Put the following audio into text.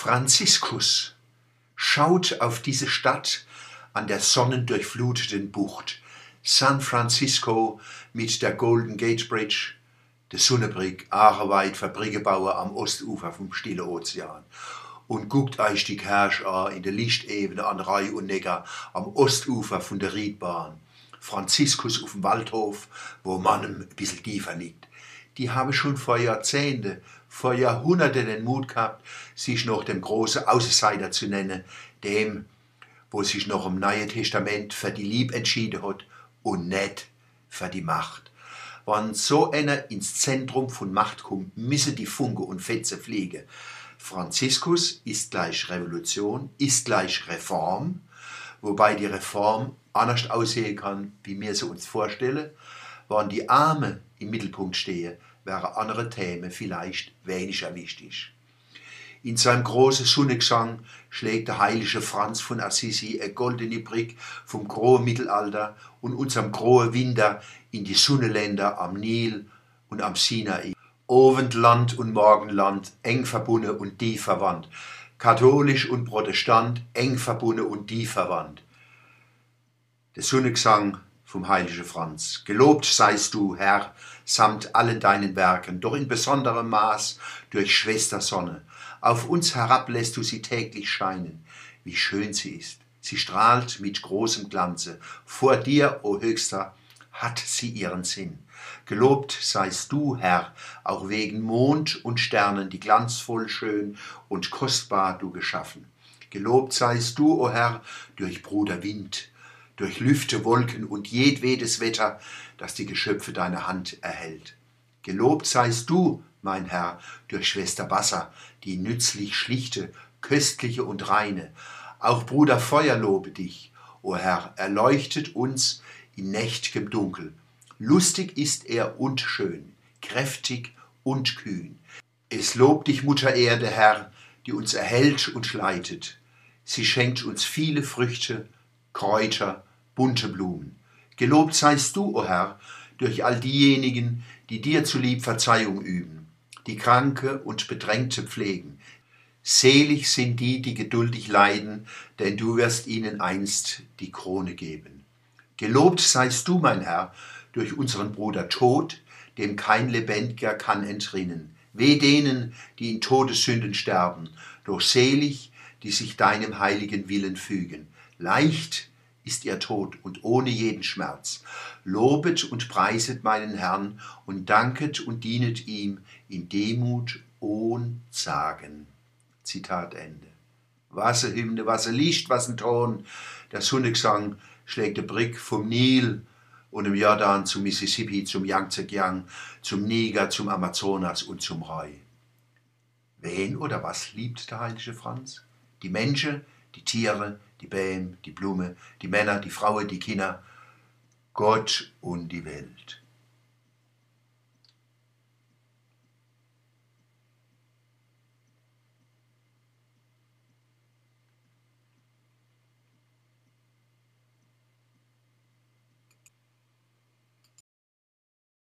Franziskus schaut auf diese Stadt an der sonnendurchfluteten Bucht. San Francisco mit der Golden Gate Bridge, der Sonnebrick, aareweit Fabrikebauer am Ostufer vom Stille Ozean. Und guckt euch die Kirche an in der Lichtebene an Rai und Neckar am Ostufer von der Riedbahn. Franziskus auf dem Waldhof, wo man ein bisschen tiefer liegt. Die haben schon vor Jahrzehnte vor Jahrhunderten den Mut gehabt, sich noch dem großen Außenseiter zu nennen, dem, wo sich noch im Neuen Testament für die Lieb entschieden hat und nicht für die Macht. Wenn so einer ins Zentrum von Macht kommt, müssen die Funke und Fetze fliegen. Franziskus ist gleich Revolution, ist gleich Reform, wobei die Reform anders aussehen kann, wie wir sie uns vorstellen. Wenn die Arme im Mittelpunkt stehen, wären andere Themen vielleicht weniger wichtig. In seinem großen Sonnengesang schlägt der heilige Franz von Assisi eine goldene Brick vom großen Mittelalter und unserem großen Winter in die Sonnenländer am Nil und am Sinai. Ovendland und Morgenland, eng verbunden und die verwandt. Katholisch und Protestant, eng verbunden und die verwandt. Der Sonnengesang vom heiligen Franz. Gelobt seist du, Herr, samt allen deinen Werken, doch in besonderem Maß durch Schwester Sonne. Auf uns herab lässt du sie täglich scheinen. Wie schön sie ist. Sie strahlt mit großem Glanze. Vor dir, o Höchster, hat sie ihren Sinn. Gelobt seist du, Herr, auch wegen Mond und Sternen, die glanzvoll schön und kostbar du geschaffen. Gelobt seist du, o Herr, durch Bruder Wind, durch Lüfte, Wolken und jedwedes Wetter, das die Geschöpfe deiner Hand erhält. Gelobt seist du, mein Herr, durch Schwester Wasser, die nützlich schlichte, köstliche und reine. Auch Bruder Feuer lobe dich, o Herr, erleuchtet uns in nächt'gem Dunkel. Lustig ist er und schön, kräftig und kühn. Es lobt dich, Mutter Erde, Herr, die uns erhält und leitet. Sie schenkt uns viele Früchte, Kräuter bunte Blumen. Gelobt seist du, o oh Herr, durch all diejenigen, die dir zulieb Verzeihung üben, die Kranke und Bedrängte pflegen. Selig sind die, die geduldig leiden, denn du wirst ihnen einst die Krone geben. Gelobt seist du, mein Herr, durch unseren Bruder Tod, dem kein Lebendiger kann entrinnen. Weh denen, die in Todessünden sterben, doch selig, die sich deinem heiligen Willen fügen. Leicht ist ihr Tod und ohne jeden Schmerz. Lobet und preiset meinen Herrn und danket und dienet ihm in Demut ohn Zagen. Zitat Ende. Wasserhymne, Wasserlicht, was ein Ton. Der Sonnengesang schlägt der Brick vom Nil und im Jordan zum Mississippi, zum Yangtze-Kiang, zum Niger, zum Amazonas und zum Rai. Wen oder was liebt der heilige Franz? Die Menschen, die Tiere, die Bäm, die Blume, die Männer, die Frauen, die Kinder, Gott und die Welt.